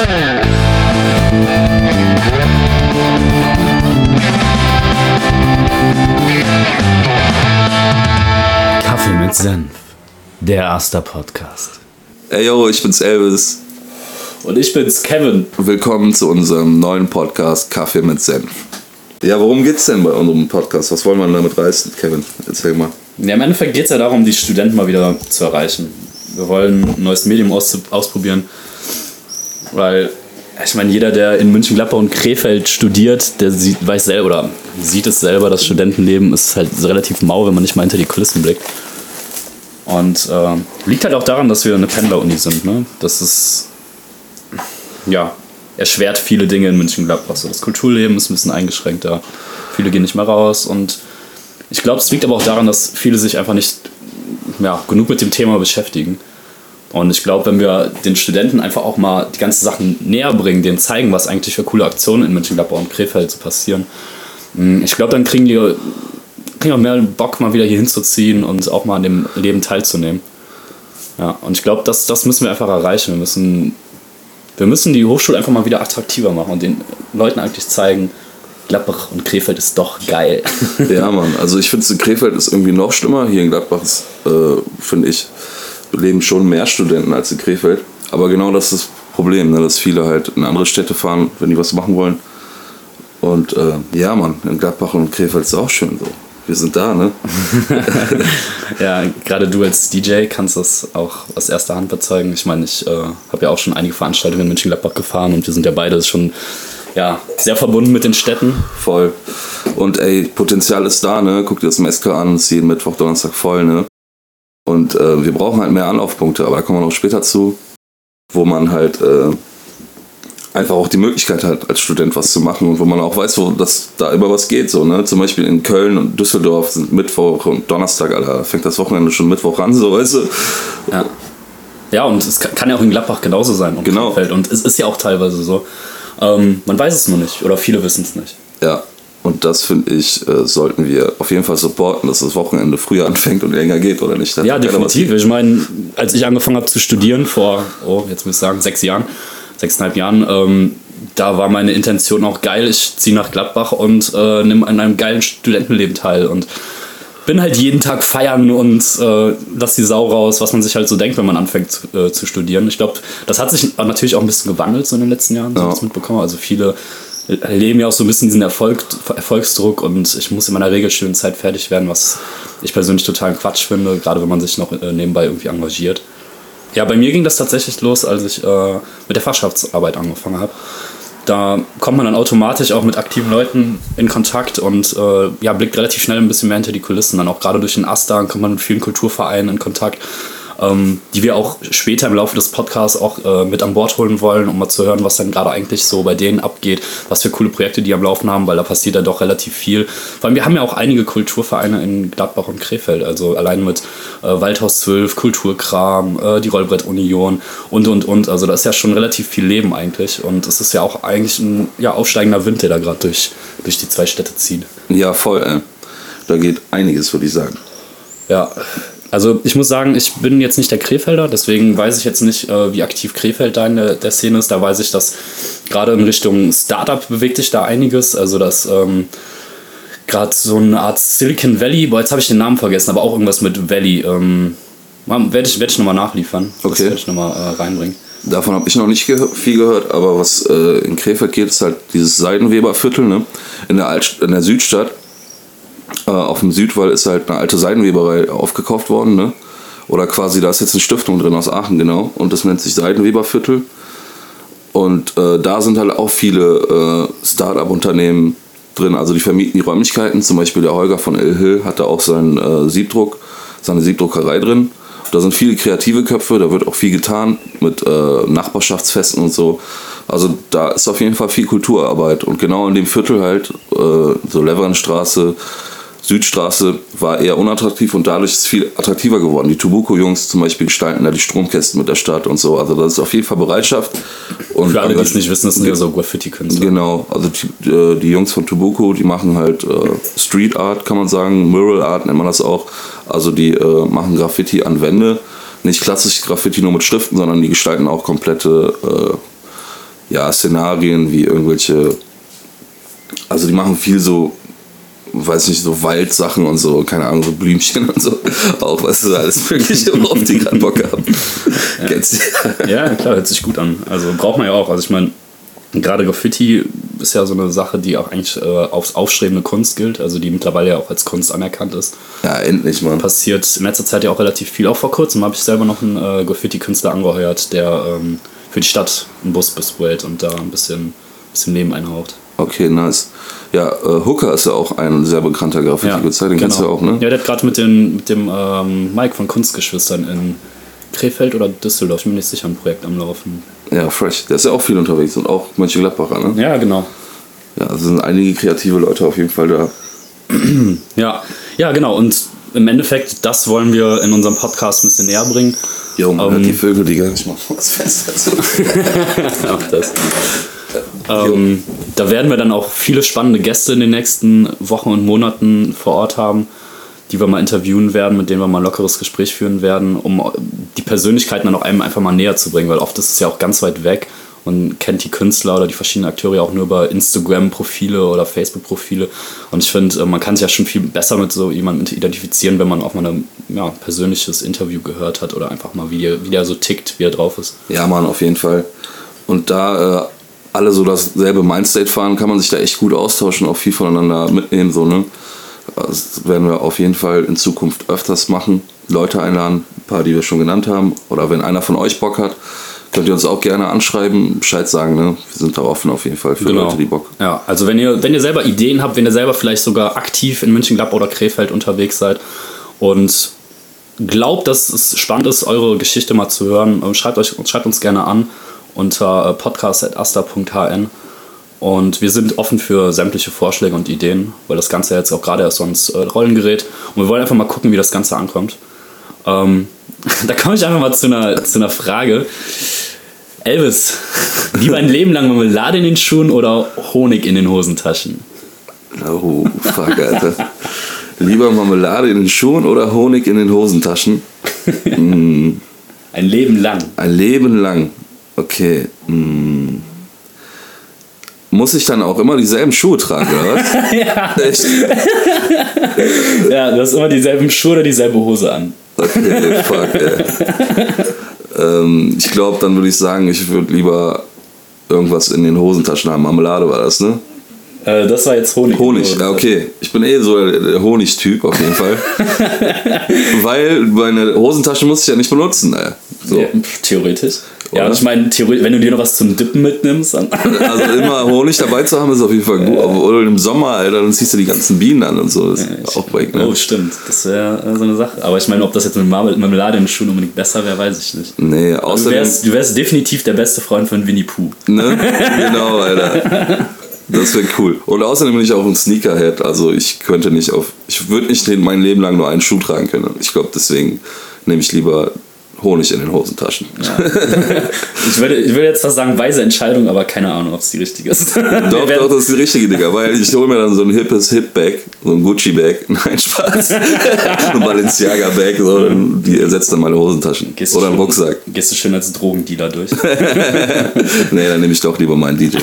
Kaffee mit Senf, der Aster Podcast. Ey yo, ich bin's Elvis. Und ich bin's Kevin. Willkommen zu unserem neuen Podcast Kaffee mit Senf. Ja, worum geht's denn bei unserem Podcast? Was wollen wir damit reißen, Kevin? Erzähl mal. Ja, im Endeffekt geht es ja darum, die Studenten mal wieder zu erreichen. Wir wollen ein neues Medium aus, ausprobieren, weil ich meine, jeder, der in München, Gladbach und Krefeld studiert, der sieht, weiß selber oder sieht es selber, das Studentenleben ist halt relativ mau, wenn man nicht mal hinter die Kulissen blickt. Und äh, liegt halt auch daran, dass wir eine Pendler-Uni sind. Ne? Das ist, ja, erschwert viele Dinge in München, Gladbach. So, das Kulturleben ist ein bisschen eingeschränkter. Viele gehen nicht mehr raus und ich glaube, es liegt aber auch daran, dass viele sich einfach nicht ja, genug mit dem Thema beschäftigen. Und ich glaube, wenn wir den Studenten einfach auch mal die ganzen Sachen näher bringen, denen zeigen, was eigentlich für coole Aktionen in Mönchengladbach und Krefeld so passieren, mm, ich glaube, dann kriegen die, kriegen auch mehr Bock, mal wieder hier hinzuziehen und auch mal an dem Leben teilzunehmen. Ja, und ich glaube, das, das müssen wir einfach erreichen. Wir müssen, wir müssen die Hochschule einfach mal wieder attraktiver machen und den Leuten eigentlich zeigen, Gladbach und Krefeld ist doch geil. Ja, Mann. Also ich finde, in Krefeld ist irgendwie noch schlimmer. Hier in Gladbach äh, finde ich, leben schon mehr Studenten als in Krefeld. Aber genau das ist das Problem, ne? dass viele halt in andere Städte fahren, wenn die was machen wollen. Und äh, ja, Mann, in Gladbach und Krefeld ist auch schön so. Wir sind da, ne? ja, gerade du als DJ kannst das auch aus erster Hand bezeugen. Ich meine, ich äh, habe ja auch schon einige Veranstaltungen in München-Gladbach gefahren und wir sind ja beide schon ja, sehr verbunden mit den Städten. Voll. Und ey, Potenzial ist da, ne? Guck dir das Mesker an, ist jeden Mittwoch, Donnerstag voll, ne? Und äh, wir brauchen halt mehr Anlaufpunkte, aber da kommen wir noch später zu, wo man halt äh, einfach auch die Möglichkeit hat, als Student was zu machen und wo man auch weiß, wo das da über was geht. So, ne? Zum Beispiel in Köln und Düsseldorf sind Mittwoch und Donnerstag, Alter, fängt das Wochenende schon Mittwoch an, so weißt du. Ja. Ja, und es kann ja auch in Gladbach genauso sein. Und genau. Krefeld. Und es ist ja auch teilweise so. Ähm, man weiß es nur nicht oder viele wissen es nicht. Ja, und das finde ich, äh, sollten wir auf jeden Fall supporten, dass das Wochenende früher anfängt und länger geht, oder nicht? ja, definitiv. Ich meine, als ich angefangen habe zu studieren, vor, oh, jetzt muss ich sagen, sechs Jahren, sechseinhalb Jahren, ähm, da war meine Intention auch geil, ich ziehe nach Gladbach und äh, nehme an einem geilen Studentenleben teil. Und bin halt jeden Tag feiern und äh, lass die Sau raus, was man sich halt so denkt, wenn man anfängt zu, äh, zu studieren. Ich glaube, das hat sich natürlich auch ein bisschen gewandelt so in den letzten Jahren, so ja. ich mitbekommen. Also viele leben ja auch so ein bisschen diesen Erfolg, Erfolgsdruck und ich muss in meiner regelschönen Zeit fertig werden, was ich persönlich total Quatsch finde, gerade wenn man sich noch äh, nebenbei irgendwie engagiert. Ja, bei mir ging das tatsächlich los, als ich äh, mit der Fachschaftsarbeit angefangen habe da kommt man dann automatisch auch mit aktiven Leuten in Kontakt und äh, ja, blickt relativ schnell ein bisschen mehr hinter die Kulissen. Dann auch gerade durch den AStA kommt man mit vielen Kulturvereinen in Kontakt ähm, die wir auch später im Laufe des Podcasts auch äh, mit an Bord holen wollen, um mal zu hören, was dann gerade eigentlich so bei denen abgeht, was für coole Projekte die am Laufen haben, weil da passiert ja doch relativ viel. Vor allem, wir haben ja auch einige Kulturvereine in Gladbach und Krefeld, also allein mit äh, Waldhaus 12, Kulturkram, äh, die Rollbrett Union und und und. Also da ist ja schon relativ viel Leben eigentlich und es ist ja auch eigentlich ein ja, aufsteigender Wind, der da gerade durch, durch die zwei Städte zieht. Ja, voll. Ey. Da geht einiges, würde ich sagen. Ja, also ich muss sagen, ich bin jetzt nicht der Krefelder, deswegen weiß ich jetzt nicht, äh, wie aktiv Krefeld da in der, der, Szene ist. Da weiß ich, dass gerade in Richtung Startup bewegt sich da einiges. Also dass ähm, gerade so eine Art Silicon Valley, boah, jetzt habe ich den Namen vergessen, aber auch irgendwas mit Valley. Ähm, werde ich, werd ich nochmal nachliefern. Okay. Das werde ich nochmal äh, reinbringen. Davon habe ich noch nicht ge viel gehört, aber was äh, in Krefeld geht, ist halt dieses Seidenweberviertel ne? in, der Alt in der Südstadt äh, auf dem Südwall ist halt eine alte Seidenweberei aufgekauft worden, ne? Oder quasi, da ist jetzt eine Stiftung drin aus Aachen, genau. Und das nennt sich Seidenweberviertel. Und äh, da sind halt auch viele äh, Start-up-Unternehmen drin. Also die vermieten die Räumlichkeiten. Zum Beispiel der Holger von El Hill hat da auch seinen äh, Siebdruck, seine Siebdruckerei drin. Da sind viele kreative Köpfe, da wird auch viel getan mit äh, Nachbarschaftsfesten und so. Also da ist auf jeden Fall viel Kulturarbeit. Und genau in dem Viertel halt, äh, so Leverenstraße, Südstraße war eher unattraktiv und dadurch ist es viel attraktiver geworden. Die Tubuko-Jungs zum Beispiel gestalten da die Stromkästen mit der Stadt und so. Also das ist auf jeden Fall Bereitschaft. Und Für alle, die es nicht wissen, das sind ja so Graffiti-Künstler. Genau, also die, äh, die, Jungs von Tubuko, die machen halt äh, Street Art, kann man sagen, Mural Art nennt man das auch. Also die äh, machen Graffiti an Wände. Nicht klassisch Graffiti nur mit Schriften, sondern die gestalten auch komplette äh, ja, Szenarien wie irgendwelche. Also die machen viel so, weiß nicht, so Waldsachen und so, keine Ahnung, so Blümchen und so. Auch, weißt du, alles Mögliche, worauf die gerade Bock haben. Ja. ja, klar, hört sich gut an. Also braucht man ja auch. Also ich meine, gerade Graffiti ist ja so eine Sache, die auch eigentlich äh, aufs aufstrebende Kunst gilt, also die mittlerweile ja auch als Kunst anerkannt ist. Ja, endlich, Mann. Passiert in letzter Zeit ja auch relativ viel. Auch vor kurzem habe ich selber noch einen äh, Graffiti-Künstler angeheuert, der ähm, für die Stadt einen Bus besprayt und da ein bisschen, bisschen Leben einhaucht. Okay, nice. Ja, äh, Hooker ist ja auch ein sehr bekannter Graffiti-Künstler, den kennst du genau. auch, ne? Ja, der hat gerade mit, den- mit dem ähm, Mike von Kunstgeschwistern in Krefeld oder Düsseldorf, ich bin mir nicht sicher, ein Projekt am Laufen. Ja, fresh. Der ist ja auch viel unterwegs und auch Mönchengladbacher, ne? Ja, genau. Ja, also sind einige kreative Leute auf jeden Fall da. Ja, ja, genau. Und im Endeffekt, das wollen wir in unserem Podcast ein bisschen näher bringen. Jo, man Ähm, hört die Vögel, die gar nicht mal vor das Fenster zu. Mach das. Ähm, da werden wir dann auch viele spannende Gäste in den nächsten Wochen und Monaten vor Ort haben, die wir mal interviewen werden, mit denen wir mal ein lockeres Gespräch führen werden, um die Persönlichkeiten dann auch einem einfach mal näher zu bringen, weil oft ist es ja auch ganz weit weg und kennt die Künstler oder die verschiedenen Akteure ja auch nur über Instagram-Profile oder Facebook-Profile. Und ich finde, äh, man kann sich ja schon viel besser mit so jemandem identifizieren, wenn man auch mal ein ja, persönliches Interview gehört hat oder einfach mal, wie der, wie der so tickt, wie er drauf ist. Ja, Mann, auf jeden Fall. Und da äh, alle so dasselbe Mindstate fahren, kann man sich da echt gut austauschen, auch viel voneinander mitnehmen, so, ne? Das werden wir auf jeden Fall in Zukunft öfters machen. Leute einladen, ein paar, die wir schon genannt haben. Oder wenn einer von euch Bock hat, könnt ihr uns auch gerne anschreiben, Bescheid sagen, ne? Wir sind da offen auf jeden Fall für Leute, die Bock. Ja, also wenn ihr, wenn ihr selber Ideen habt, wenn ihr selber vielleicht sogar aktiv in München, oder Krefeld unterwegs seid und glaubt, dass es spannend ist, eure Geschichte mal zu hören, ähm, schreibt, euch, schreibt uns gerne an unter äh, podcast.asta.hn und wir sind offen für sämtliche Vorschläge und Ideen, weil das Ganze jetzt auch gerade erst so ins äh, Rollen gerät und wir wollen einfach mal gucken, wie das Ganze ankommt. Ähm, da komme ich einfach mal zu einer, zu einer Frage. Elvis, lieber ein Leben lang Marmelade in den Schuhen oder Honig in den Hosentaschen? Oh, fuck, Alter. Lieber Marmelade in den Schuhen oder Honig in den Hosentaschen? Ein Leben lang. Ein Leben lang. Okay. Hm. Muss ich dann auch immer dieselben Schuhe tragen, oder was? ja. Echt? ja, du hast immer dieselben Schuhe oder dieselbe Hose an. Okay, fuck, ey. ähm, ich glaube, dann würde ich sagen, ich würde lieber irgendwas in den Hosentaschen haben. Marmelade war das, ne? Äh, das war jetzt Honig. Honig, ja, okay. Ich bin eh so der, Honigtyp auf jeden Fall. Weil meine Hosentasche muss ich ja nicht benutzen, ey. So. Ja, pf, theoretisch. Ja, Oder? und ich meine, wenn du dir noch was zum Dippen mitnimmst, dann. Also immer Honig dabei zu haben ist auf jeden Fall gut. Oder im Sommer, Alter, dann ziehst du die ganzen Bienen an und so. Das ist auch wack, ne? Oh, stimmt. Das wäre äh, so eine Sache. Aber ich meine, ob das jetzt mit Marmel- Marmelade in den Schuhen unbedingt besser wäre, weiß ich nicht. Nee, Du außerdem. wärst, du wärst definitiv der beste Freund von Winnie Pooh. Ne? Genau, Alter. Das wäre cool. Und außerdem bin ich auch ein Sneakerhead. Also ich könnte nicht auf. Ich würde nicht mein Leben lang nur einen Schuh tragen können. Ich glaube, deswegen nehme ich lieber Honig in den Hosentaschen. Ich würde, ich würde jetzt fast sagen, weise Entscheidung, aber keine Ahnung, ob es die richtige ist. Doch, doch, das ist die richtige, Digga. Weil ich hole mir dann so ein hippes Hip-Bag, so ein Gucci-Bag. Nein, Spaß. ein Balenciaga-Bag. So, die ersetzt dann meine Hosentaschen. Gehst Oder einen schön- Rucksack. Gehst du schön als Drogendealer durch. Nee, dann nehme ich doch lieber meinen DJ.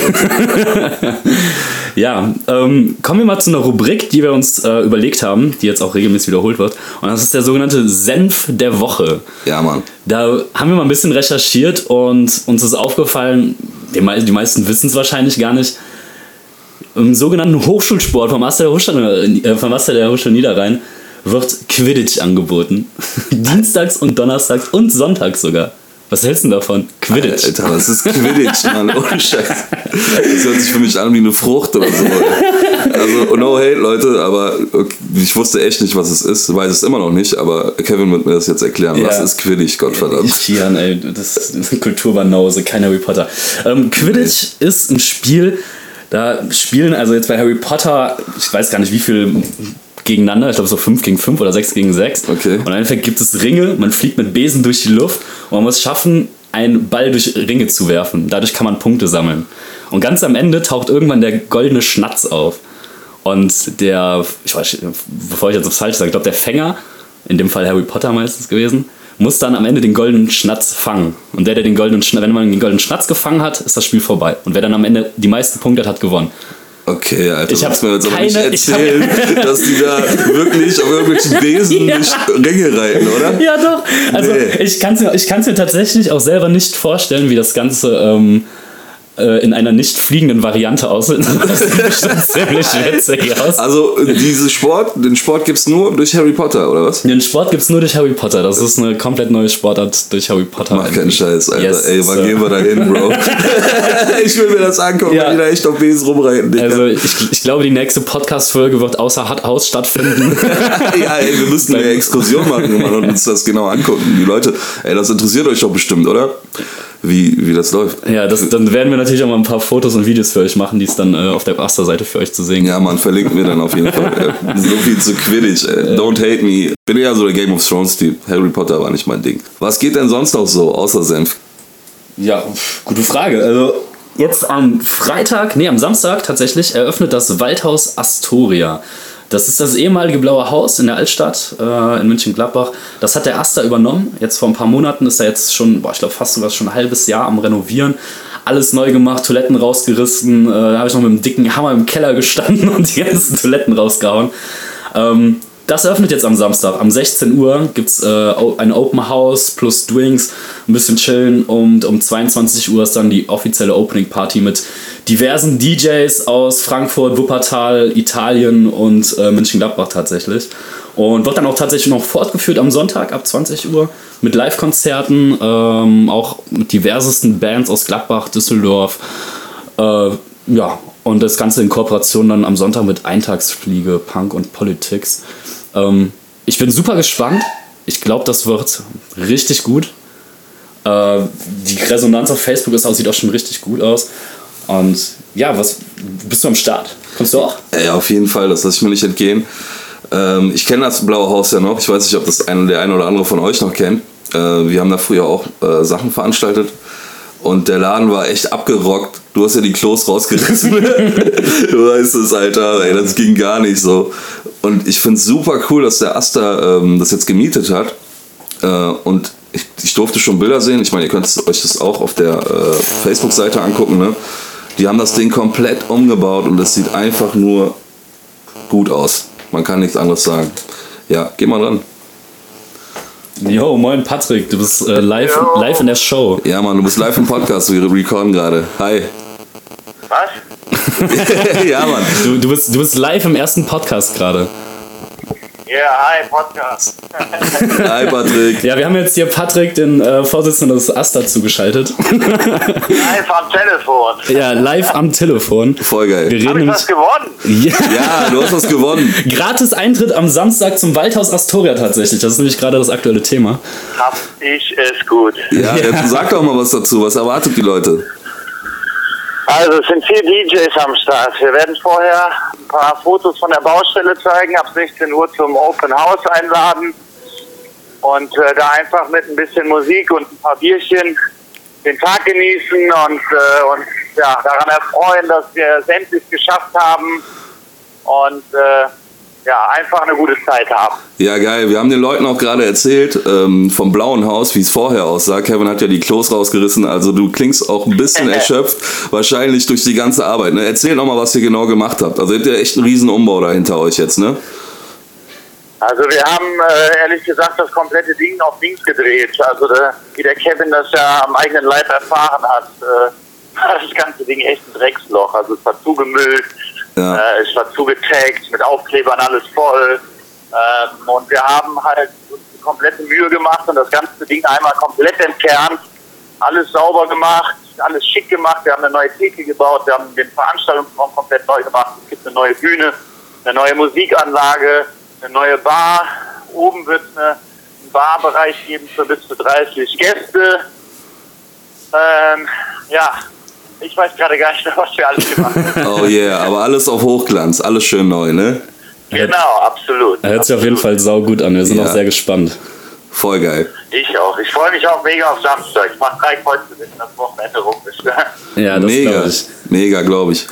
Ja, ähm, kommen wir mal zu einer Rubrik, die wir uns äh, überlegt haben, die jetzt auch regelmäßig wiederholt wird. Und das ist der sogenannte Senf der Woche. Ja, Mann. Da haben wir mal ein bisschen recherchiert und uns ist aufgefallen, die, mei- die meisten wissen es wahrscheinlich gar nicht, im sogenannten Hochschulsport vom Master der Hochschule, äh, vom Master der Hochschule Niederrhein wird Quidditch angeboten. Dienstags und donnerstags und sonntags sogar. Was hältst du denn davon? Quidditch. Alter, was ist Quidditch, Mann? Ohne Scheiß. Das hört sich für mich an wie eine Frucht oder so. Also, no hate, Leute, aber okay, ich wusste echt nicht, was es ist. Weiß es immer noch nicht, aber Kevin wird mir das jetzt erklären. Was Ja. ist Quidditch, Gottverdammt? Tieren, ey, das ist eine Kulturbanause, kein Harry Potter. Ähm, Quidditch ist ein Spiel, da spielen also jetzt bei Harry Potter, ich weiß gar nicht wie viel gegeneinander, ich glaube so 5 gegen 5 oder 6 gegen 6. Okay. Und im Endeffekt gibt es Ringe, man fliegt mit Besen durch die Luft und man muss schaffen, einen Ball durch Ringe zu werfen. Dadurch kann man Punkte sammeln. Und ganz am Ende taucht irgendwann der goldene Schnatz auf. Und der, ich weiß, bevor ich jetzt was falsch sage, ich glaube, der Fänger, in dem Fall Harry Potter meistens gewesen, muss dann am Ende den goldenen Schnatz fangen. Und der, der den goldenen Schnatz, wenn man den goldenen Schnatz gefangen hat, ist das Spiel vorbei. Und wer dann am Ende die meisten Punkte hat, hat gewonnen. Okay, Alter, Ich du hab musst mir jetzt aber nicht ich erzählen, dass die da wirklich auf irgendwelchen Besen Ja. nicht Ringe reiten, oder? Ja, doch. Also Nee. ich kann es mir, ich kann's mir tatsächlich auch selber nicht vorstellen, wie das Ganze ähm, äh, in einer nicht fliegenden Variante aussieht. Das sieht bestimmt ziemlich witzig aus. Also diese Sport, den Sport gibt's nur durch Harry Potter, oder was? Den Sport gibt es nur durch Harry Potter. Das ist eine komplett neue Sportart durch Harry Potter. Mach keinen Scheiß, Alter. Yes, Ey, wann Sir. gehen wir da hin, Bro? ich will mir das angucken, Ja. wenn die da echt auf Besen rumreiten. Digga. Also ich, ich glaube, die nächste Podcast-Folge wird außer Hut Haus stattfinden. ja, ey, wir müssten eine Exkursion machen und uns das genau angucken. Die Leute, ey, das interessiert euch doch bestimmt, oder? Wie, wie das läuft. ja, das, dann werden wir natürlich auch mal ein paar Fotos und Videos für euch machen, die es dann äh, auf der Asta-Seite für euch zu sehen gibt. Ja, man, verlinken wir dann auf jeden Fall. Ey. So viel zu Quidditch, ey. Don't hate me. Bin eher so der Game of Thrones-Typ. Harry Potter war nicht mein Ding. Was geht denn sonst noch so, außer Senf? Ja, pf, gute Frage. Also jetzt am Freitag, nee, am Samstag tatsächlich eröffnet das Waldhaus Astoria. Das ist das ehemalige Blaue Haus in der Altstadt äh, in München-Gladbach. Das hat der Asta übernommen. Jetzt vor ein paar Monaten ist er jetzt schon, boah, ich glaube fast sogar schon ein halbes Jahr am Renovieren. Alles neu gemacht, Toiletten rausgerissen. Äh, da habe ich noch mit einem dicken Hammer im Keller gestanden und die ganzen Toiletten rausgehauen. Ähm, das eröffnet jetzt am Samstag. Am 16 Uhr gibt es äh, ein Open House plus Drinks, ein bisschen chillen und um 22 Uhr ist dann die offizielle Opening Party mit diversen DJs aus Frankfurt, Wuppertal, Italien und äh, München-Gladbach tatsächlich. Und wird dann auch tatsächlich noch fortgeführt am Sonntag ab 20 Uhr mit Live-Konzerten, ähm, auch mit diversesten Bands aus Gladbach, Düsseldorf. Äh, ja, und das Ganze in Kooperation dann am Sonntag mit Eintagsfliege, Punk und Politics. Ähm, ich bin super gespannt. Ich glaube, das wird richtig gut. Äh, die Resonanz auf Facebook ist auch, sieht auch schon richtig gut aus. Und ja, was bist du am Start? Kommst du auch? Ey, auf jeden Fall, das lasse ich mir nicht entgehen. Ähm, ich kenne das Blaue Haus ja noch. Ich weiß nicht, ob das eine, der eine oder andere von euch noch kennt. Äh, wir haben da früher auch äh, Sachen veranstaltet. Und der Laden war echt abgerockt. Du hast ja die Klos rausgerissen. du weißt es, Alter. Ey, das ging gar nicht so. Und ich finde es super cool, dass der Asta ähm, das jetzt gemietet hat. Äh, und ich, ich durfte schon Bilder sehen. Ich meine, ihr könnt euch das auch auf der äh, Facebook-Seite angucken. Ne? Die haben das Ding komplett umgebaut und es sieht einfach nur gut aus. Man kann nichts anderes sagen. Ja, geh mal dran. Jo, moin Patrick, du bist äh, live, live in der Show. Ja, Mann, du bist live im Podcast, wir recorden gerade. Hi. Was? ja, Mann. Du, du, bist, du bist live im ersten Podcast gerade. Ja, hi, Podcast. Hi, Patrick. Ja, wir haben jetzt hier Patrick, den äh, Vorsitzenden des AStA, zugeschaltet. Live am Telefon. ja, live am Telefon. Voll Wir geil. reden Hab ich was gewonnen? Ja. Ja, du hast was gewonnen. Gratis Eintritt am Samstag zum Waldhaus Astoria tatsächlich. Das ist nämlich gerade das aktuelle Thema. Hab ich es gut. Ja, jetzt sag doch mal was dazu. Was erwartet die Leute? Also, es sind vier DJs am Start. Wir werden vorher ein paar Fotos von der Baustelle zeigen, ab 16 Uhr zum Open House einladen und äh, da einfach mit ein bisschen Musik und ein paar Bierchen den Tag genießen und äh, uns ja, daran erfreuen, dass wir es endlich geschafft haben und äh, ja, einfach eine gute Zeit haben. Ja, geil. Wir haben den Leuten auch gerade erzählt ähm, vom Blauen Haus, wie es vorher aussah. Kevin hat ja die Klos rausgerissen, also du klingst auch ein bisschen erschöpft, wahrscheinlich durch die ganze Arbeit. Ne? Erzähl noch mal, was ihr genau gemacht habt. Also ihr habt ja echt einen riesen Umbau da hinter euch jetzt, ne? Also wir haben äh, ehrlich gesagt das komplette Ding auf links gedreht. Also der, wie der Kevin das ja am eigenen Leib erfahren hat, äh, war das ganze Ding echt ein Drecksloch. Also es war zugemüllt, Ja. äh, es war zugetaggt, mit Aufklebern alles voll. Ähm, und wir haben halt komplette Mühe gemacht und das ganze Ding einmal komplett entfernt, alles sauber gemacht, alles schick gemacht. Wir haben eine neue Theke gebaut, wir haben den Veranstaltungsraum komplett neu gemacht. Es gibt eine neue Bühne, eine neue Musikanlage, eine neue Bar. Oben wird es eine, einen Barbereich geben für bis zu 30 Gäste. Ähm, ja, ich weiß gerade gar nicht mehr, was wir alles gemacht haben. Oh yeah, aber alles auf Hochglanz, alles schön neu, ne? genau, absolut. Er hört sich auf jeden Fall saugut an. Wir sind Ja. auch sehr gespannt. Voll geil. Ich auch. Ich freue mich auch mega auf Samstag. Ich mache drei Kreuze, wenn das Wochenende rum ist. Ja, das mega, glaube ich. mega, glaube ich.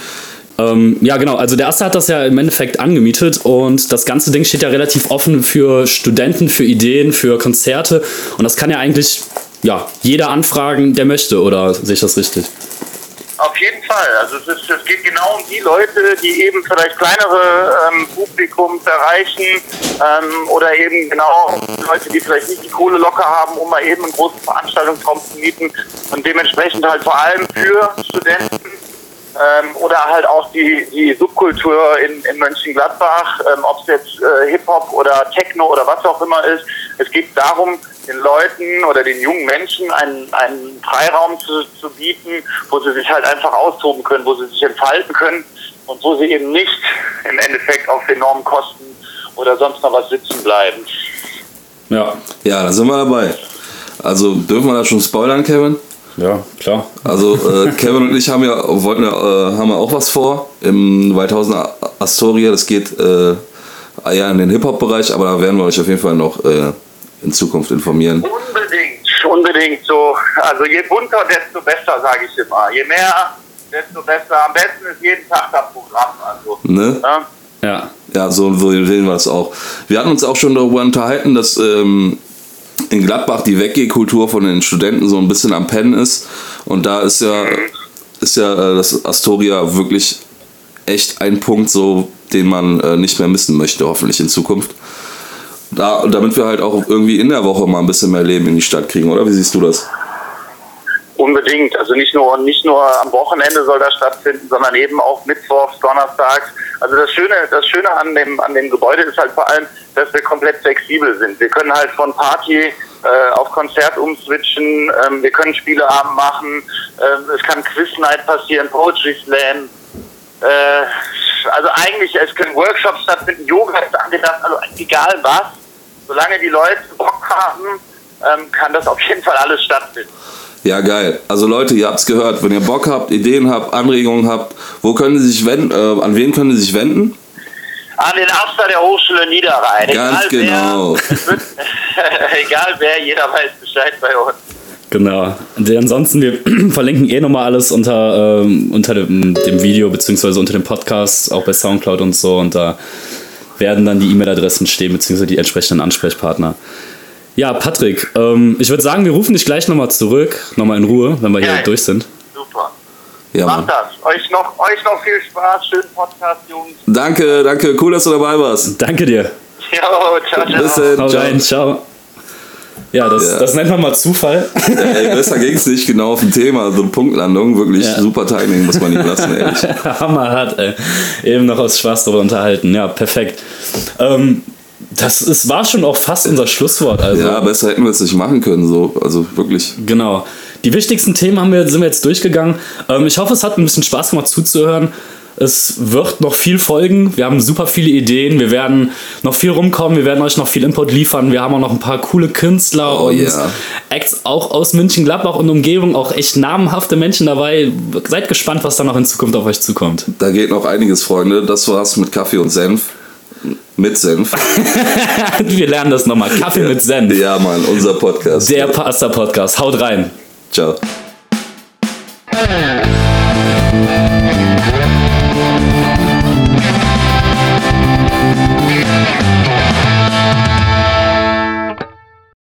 Ähm, ja, genau. Also der Erste hat das ja im Endeffekt angemietet und das ganze Ding steht ja relativ offen für Studenten, für Ideen, für Konzerte. Und das kann ja eigentlich ja, jeder anfragen, der möchte, oder sehe ich das richtig? Auf jeden Fall. Also es, ist, es geht genau um die Leute, die eben vielleicht kleinere ähm, Publikums erreichen ähm, oder eben genau Leute, die vielleicht nicht die Kohle locker haben, um mal eben einen großen Veranstaltungsraum zu mieten und dementsprechend halt vor allem für Studenten ähm, oder halt auch die, die Subkultur in, in Mönchengladbach, ähm, ob es jetzt äh, Hip-Hop oder Techno oder was auch immer ist. Es geht darum, den Leuten oder den jungen Menschen einen, einen Freiraum zu, zu bieten, wo sie sich halt einfach austoben können, wo sie sich entfalten können und wo sie eben nicht im Endeffekt auf enormen Kosten oder sonst noch was sitzen bleiben. Ja. Ja, da sind wir dabei. Also dürfen wir da schon spoilern, Kevin? Ja, klar. Also äh, Kevin und ich haben ja, wollten ja, äh, haben ja auch was vor im 2000 Astoria. Das geht äh, ja in den Hip-Hop-Bereich, aber da werden wir euch auf jeden Fall noch äh, in Zukunft informieren. Unbedingt, unbedingt so. Also je bunter, desto besser, sage ich immer. Je mehr, desto besser. Am besten ist jeden Tag das Programm. Also, ne? Ja. Ja. Ja, so sehen wir es auch. Wir hatten uns auch schon darüber unterhalten, dass ähm, in Gladbach die Weggehkultur von den Studenten so ein bisschen am Pennen ist. Und da ist ja, ist ja äh, das Astoria wirklich echt ein Punkt, so, den man äh, nicht mehr missen möchte, hoffentlich in Zukunft. Da, damit wir halt auch irgendwie in der Woche mal ein bisschen mehr Leben in die Stadt kriegen, oder? Wie siehst du das? Unbedingt. Also nicht nur, nicht nur am Wochenende soll das stattfinden, sondern eben auch Mittwochs, Donnerstags. Also das Schöne, das Schöne an dem, an dem Gebäude ist halt vor allem, dass wir komplett flexibel sind. Wir können halt von Party äh, auf Konzert umswitchen, ähm, wir können Spieleabend machen, ähm, es kann Quiz Night passieren, Poetry Slam. Äh, also eigentlich, es können Workshops stattfinden, Yoga ist angedacht, also egal was, solange die Leute Bock haben, ähm, kann das auf jeden Fall alles stattfinden. Ja, geil. Also Leute, ihr habt es gehört. Wenn ihr Bock habt, Ideen habt, Anregungen habt, wo können Sie sich wenden? Äh, an wen können Sie sich wenden? An den Aster der Hochschule Niederrhein. Ganz egal genau. Wer, egal wer, jeder weiß Bescheid bei uns. Genau. Und ansonsten, wir verlinken eh nochmal alles unter, ähm, unter dem, dem Video, beziehungsweise unter dem Podcast, auch bei Soundcloud und so. Und da werden dann die E-Mail-Adressen stehen, beziehungsweise die entsprechenden Ansprechpartner. Ja, Patrick, ähm, ich würde sagen, wir rufen dich gleich nochmal zurück, nochmal in Ruhe, wenn wir hier Geil. durch sind. Super. Ja, Macht Mann. das. Euch noch, euch noch viel Spaß. Schönen Podcast, Jungs. Danke, danke. Cool, dass du dabei warst. Danke dir. Jo, ciao, ciao. Bis dann. Ciao. rein, ciao. Ja, das, Ja. das nennt man mal Zufall. Ey, besser ging es nicht genau auf dem Thema. So eine Punktlandung, wirklich Ja. super Timing, muss man ihm lassen, ehrlich. Hammerhart, ey. Eben noch aus Spaß darüber unterhalten. Ja, perfekt. Ähm, das ist, war schon auch fast unser Schlusswort. Also. Ja, besser hätten wir es nicht machen können, so. Also wirklich. Genau. Die wichtigsten Themen haben wir, sind wir jetzt durchgegangen. Ähm, ich hoffe, es hat ein bisschen Spaß gemacht zuzuhören. Es wird noch viel folgen. Wir haben super viele Ideen. Wir werden noch viel rumkommen. Wir werden euch noch viel Input liefern. Wir haben auch noch ein paar coole Künstler Oh und yeah. Acts auch aus München, Gladbach und Umgebung. Auch echt namenhafte Menschen dabei. Seid gespannt, was da noch in Zukunft auf euch zukommt. Da geht noch einiges, Freunde. Das war's mit Kaffee und Senf. Mit Senf. wir lernen das nochmal. Kaffee mit Senf. Ja, Mann, unser Podcast. Der Pasta Podcast. Haut rein. Ciao.